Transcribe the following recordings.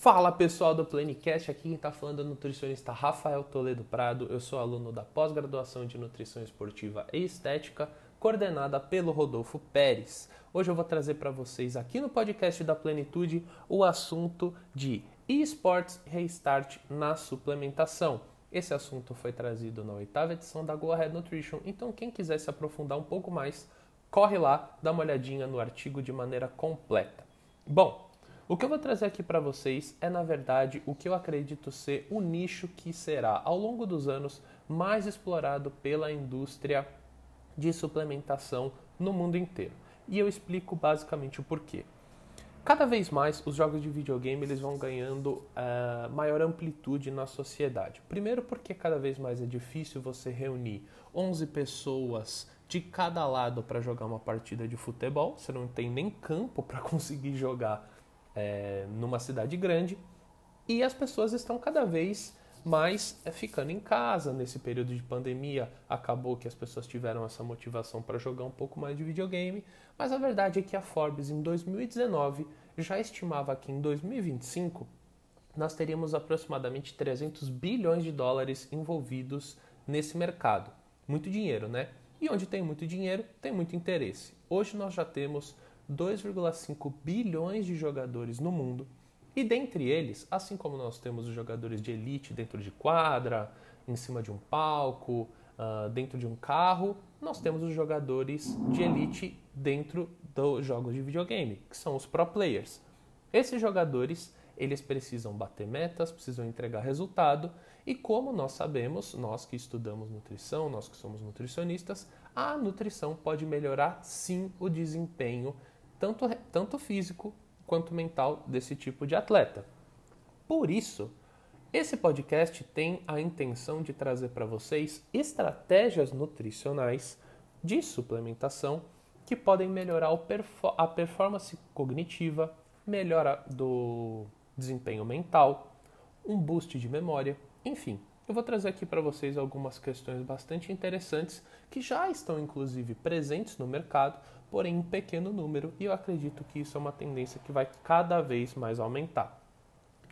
Fala pessoal do Planecast, aqui quem está falando é o nutricionista Rafael Toledo Prado. Eu sou aluno da pós-graduação de Nutrição Esportiva e Estética, coordenada pelo Rodolfo Pérez. Hoje eu vou trazer para vocês aqui no podcast da Plenitude o assunto de esportes restart na suplementação. Esse assunto foi trazido na oitava edição da Go Ahead Nutrition, então quem quiser se aprofundar um pouco mais, corre lá, dá uma olhadinha no artigo de maneira completa. Bom, o que eu vou trazer aqui para vocês é, na verdade, o que eu acredito ser o nicho que será, ao longo dos anos, mais explorado pela indústria de suplementação no mundo inteiro. E eu explico basicamente o porquê. Cada vez mais os jogos de videogame eles vão ganhando uh, maior amplitude na sociedade. Primeiro porque cada vez mais é difícil você reunir 11 pessoas de cada lado para jogar uma partida de futebol. Você não tem nem campo para conseguir jogar é, numa cidade grande e as pessoas estão cada vez mais é, ficando em casa nesse período de pandemia. Acabou que as pessoas tiveram essa motivação para jogar um pouco mais de videogame, mas a verdade é que a Forbes em 2019 já estimava que em 2025 nós teríamos aproximadamente 300 bilhões de dólares envolvidos nesse mercado. Muito dinheiro, né? E onde tem muito dinheiro, tem muito interesse. Hoje nós já temos 2,5 bilhões de jogadores no mundo, e dentre eles, assim como nós temos os jogadores de elite dentro de quadra, em cima de um palco, uh, dentro de um carro, nós temos os jogadores de elite dentro dos jogos de videogame, que são os pro players. Esses jogadores, eles precisam bater metas, precisam entregar resultado, e como nós sabemos, nós que estudamos nutrição, nós que somos nutricionistas, a nutrição pode melhorar sim o desempenho tanto, tanto físico quanto mental desse tipo de atleta. Por isso, esse podcast tem a intenção de trazer para vocês estratégias nutricionais de suplementação que podem melhorar a performance cognitiva, melhora do desempenho mental, um boost de memória, enfim. Eu vou trazer aqui para vocês algumas questões bastante interessantes que já estão inclusive presentes no mercado, porém em pequeno número, e eu acredito que isso é uma tendência que vai cada vez mais aumentar.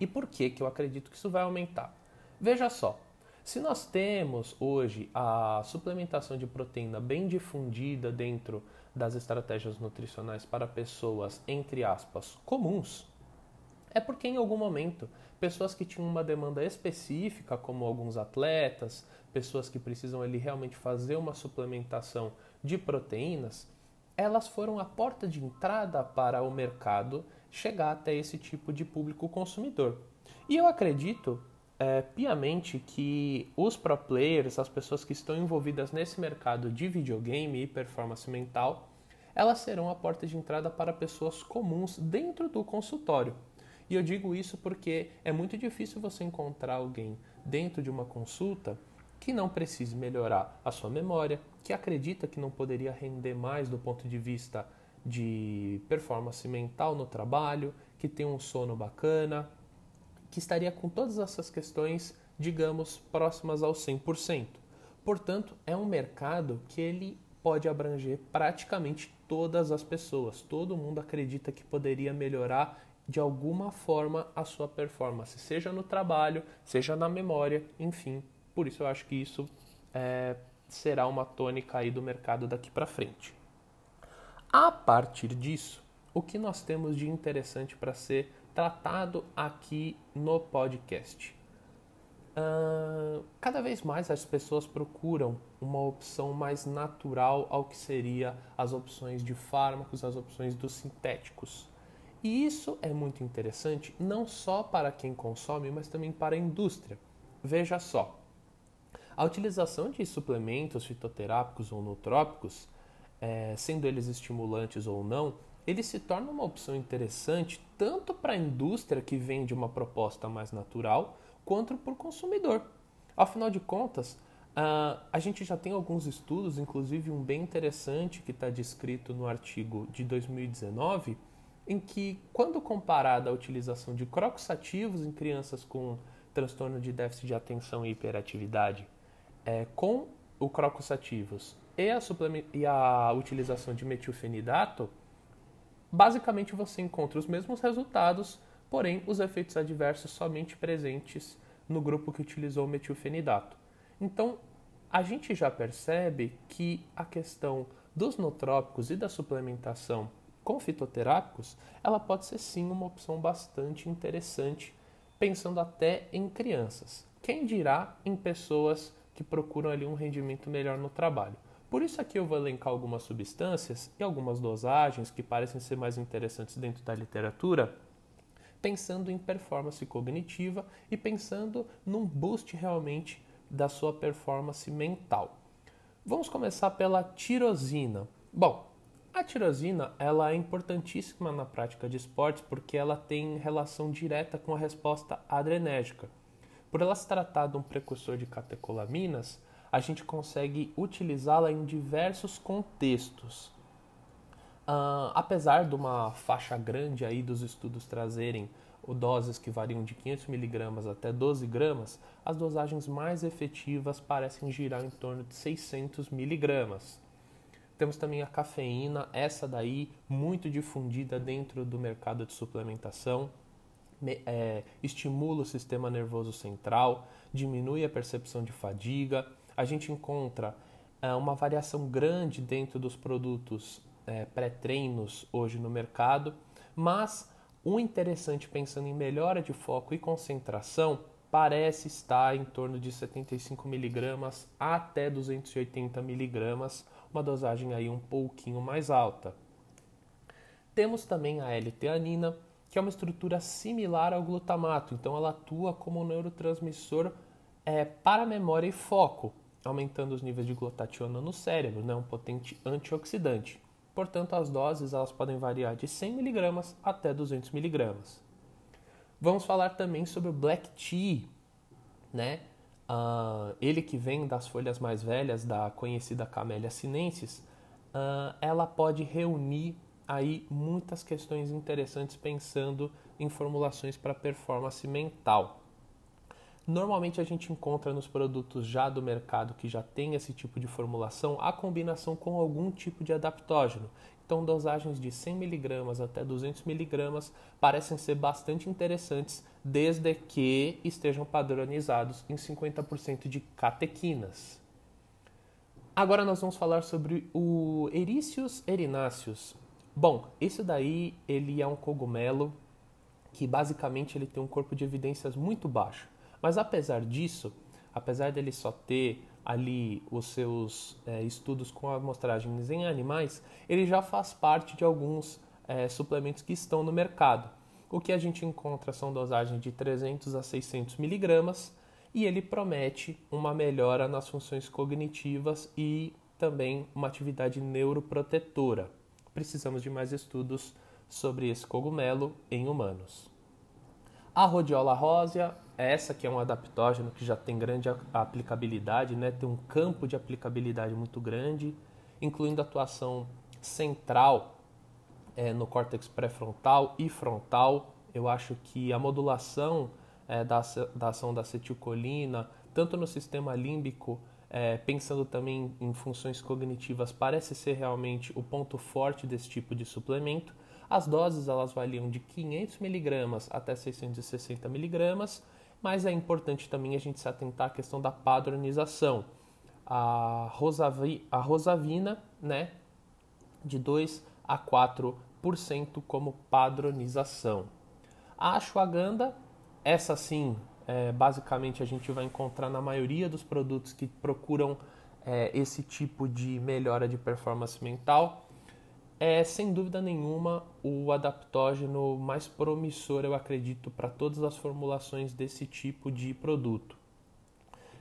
E por que, que eu acredito que isso vai aumentar? Veja só, se nós temos hoje a suplementação de proteína bem difundida dentro das estratégias nutricionais para pessoas, entre aspas, comuns, é porque em algum momento pessoas que tinham uma demanda específica, como alguns atletas, pessoas que precisam ali realmente fazer uma suplementação de proteínas, elas foram a porta de entrada para o mercado chegar até esse tipo de público consumidor. E eu acredito é, piamente que os pro players, as pessoas que estão envolvidas nesse mercado de videogame e performance mental, elas serão a porta de entrada para pessoas comuns dentro do consultório. E eu digo isso porque é muito difícil você encontrar alguém dentro de uma consulta que não precise melhorar a sua memória, que acredita que não poderia render mais do ponto de vista de performance mental no trabalho, que tem um sono bacana, que estaria com todas essas questões, digamos, próximas ao 100%. Portanto, é um mercado que ele pode abranger praticamente todas as pessoas. Todo mundo acredita que poderia melhorar de alguma forma a sua performance, seja no trabalho, seja na memória, enfim, por isso eu acho que isso é, será uma tônica aí do mercado daqui para frente. A partir disso, o que nós temos de interessante para ser tratado aqui no podcast? Uh, cada vez mais as pessoas procuram uma opção mais natural ao que seria as opções de fármacos, as opções dos sintéticos. E isso é muito interessante não só para quem consome, mas também para a indústria. Veja só, a utilização de suplementos fitoterápicos ou nootrópicos, é, sendo eles estimulantes ou não, ele se torna uma opção interessante tanto para a indústria que vende uma proposta mais natural, quanto para o consumidor. Afinal de contas, uh, a gente já tem alguns estudos, inclusive um bem interessante que está descrito no artigo de 2019, em que, quando comparada a utilização de crocosativos em crianças com transtorno de déficit de atenção e hiperatividade é, com o crocossativos e a, e a utilização de metilfenidato, basicamente você encontra os mesmos resultados porém os efeitos adversos somente presentes no grupo que utilizou o metilfenidato. Então, a gente já percebe que a questão dos nootrópicos e da suplementação com fitoterápicos, ela pode ser sim uma opção bastante interessante, pensando até em crianças. Quem dirá em pessoas que procuram ali um rendimento melhor no trabalho. Por isso aqui eu vou elencar algumas substâncias e algumas dosagens que parecem ser mais interessantes dentro da literatura, pensando em performance cognitiva e pensando num boost realmente da sua performance mental. Vamos começar pela tirosina. Bom, a tirosina ela é importantíssima na prática de esportes porque ela tem relação direta com a resposta adrenérgica. Por ela se tratar de um precursor de catecolaminas, a gente consegue utilizá-la em diversos contextos. Uh, apesar de uma faixa grande aí dos estudos trazerem doses que variam de 500mg até 12 gramas, as dosagens mais efetivas parecem girar em torno de 600mg. Temos também a cafeína, essa daí muito difundida dentro do mercado de suplementação, é, estimula o sistema nervoso central, diminui a percepção de fadiga. A gente encontra é, uma variação grande dentro dos produtos é, pré-treinos hoje no mercado, mas o interessante pensando em melhora de foco e concentração parece estar em torno de 75 mg até 280 mg, uma dosagem aí um pouquinho mais alta. Temos também a L-teanina, que é uma estrutura similar ao glutamato, então ela atua como um neurotransmissor é, para memória e foco, aumentando os níveis de glutationa no cérebro, né, um potente antioxidante. Portanto, as doses elas podem variar de 100 mg até 200 mg. Vamos falar também sobre o black tea, né? Uh, ele que vem das folhas mais velhas da conhecida Camellia sinensis, uh, ela pode reunir aí muitas questões interessantes pensando em formulações para performance mental. Normalmente a gente encontra nos produtos já do mercado que já tem esse tipo de formulação a combinação com algum tipo de adaptógeno. Então, dosagens de 100mg até 200mg parecem ser bastante interessantes, desde que estejam padronizados em 50% de catequinas. Agora nós vamos falar sobre o Ericius erinaceus. Bom, esse daí ele é um cogumelo que basicamente ele tem um corpo de evidências muito baixo. Mas apesar disso, apesar dele só ter ali os seus é, estudos com amostragens em animais, ele já faz parte de alguns é, suplementos que estão no mercado. O que a gente encontra são dosagens de 300 a 600 miligramas e ele promete uma melhora nas funções cognitivas e também uma atividade neuroprotetora. Precisamos de mais estudos sobre esse cogumelo em humanos. A rhodiola rósea, essa que é um adaptógeno que já tem grande aplicabilidade, né? tem um campo de aplicabilidade muito grande, incluindo atuação central é, no córtex pré-frontal e frontal. Eu acho que a modulação é, da, da ação da acetilcolina, tanto no sistema límbico, é, pensando também em funções cognitivas, parece ser realmente o ponto forte desse tipo de suplemento. As doses elas variam de 500 mg até 660 mg, mas é importante também a gente se atentar à questão da padronização. A, rosavi, a rosavina, né, de 2 a 4% como padronização. A ashwagandha, essa sim, é, basicamente a gente vai encontrar na maioria dos produtos que procuram é, esse tipo de melhora de performance mental é sem dúvida nenhuma o adaptógeno mais promissor, eu acredito, para todas as formulações desse tipo de produto.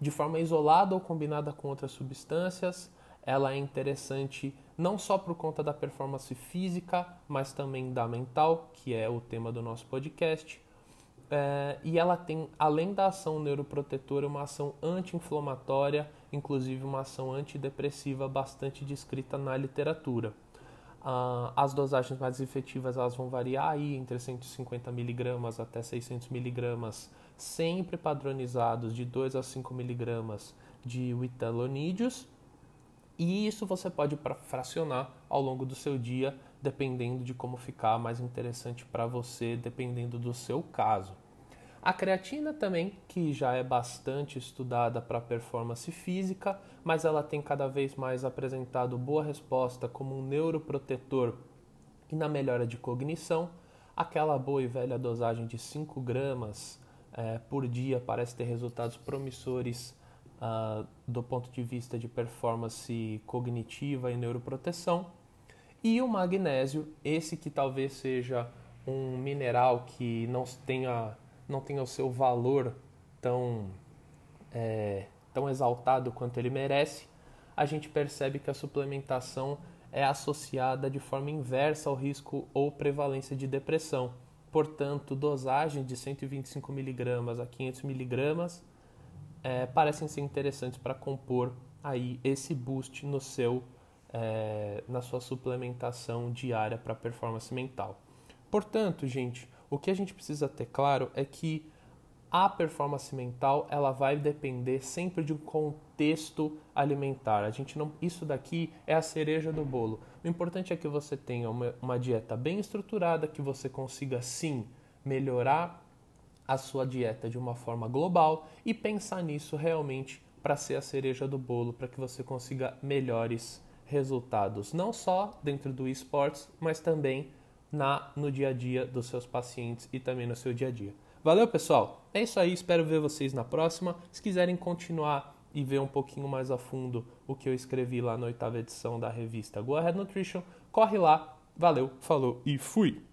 De forma isolada ou combinada com outras substâncias, ela é interessante não só por conta da performance física, mas também da mental, que é o tema do nosso podcast. É, e ela tem, além da ação neuroprotetora, uma ação anti-inflamatória, inclusive uma ação antidepressiva bastante descrita na literatura. Uh, as dosagens mais efetivas elas vão variar aí entre 150 mg até 600 mg, sempre padronizados de 2 a 5 mg de witelonídeos. E isso você pode fracionar ao longo do seu dia dependendo de como ficar mais interessante para você, dependendo do seu caso. A creatina também, que já é bastante estudada para performance física, mas ela tem cada vez mais apresentado boa resposta como um neuroprotetor e na melhora de cognição. Aquela boa e velha dosagem de 5 gramas é, por dia parece ter resultados promissores uh, do ponto de vista de performance cognitiva e neuroproteção. E o magnésio, esse que talvez seja um mineral que não tenha não tenha o seu valor tão, é, tão exaltado quanto ele merece, a gente percebe que a suplementação é associada de forma inversa ao risco ou prevalência de depressão. Portanto, dosagem de 125 mg a 500 mg é, parecem ser interessantes para compor aí esse boost no seu, é, na sua suplementação diária para performance mental. Portanto, gente, o que a gente precisa ter claro é que a performance mental ela vai depender sempre de um contexto alimentar. A gente não, isso daqui é a cereja do bolo. O importante é que você tenha uma, uma dieta bem estruturada, que você consiga sim melhorar a sua dieta de uma forma global e pensar nisso realmente para ser a cereja do bolo, para que você consiga melhores resultados, não só dentro do esportes, mas também na no dia a dia dos seus pacientes e também no seu dia a dia. Valeu, pessoal? É isso aí, espero ver vocês na próxima. Se quiserem continuar e ver um pouquinho mais a fundo o que eu escrevi lá na oitava edição da revista Go Ahead Nutrition, corre lá. Valeu, falou e fui!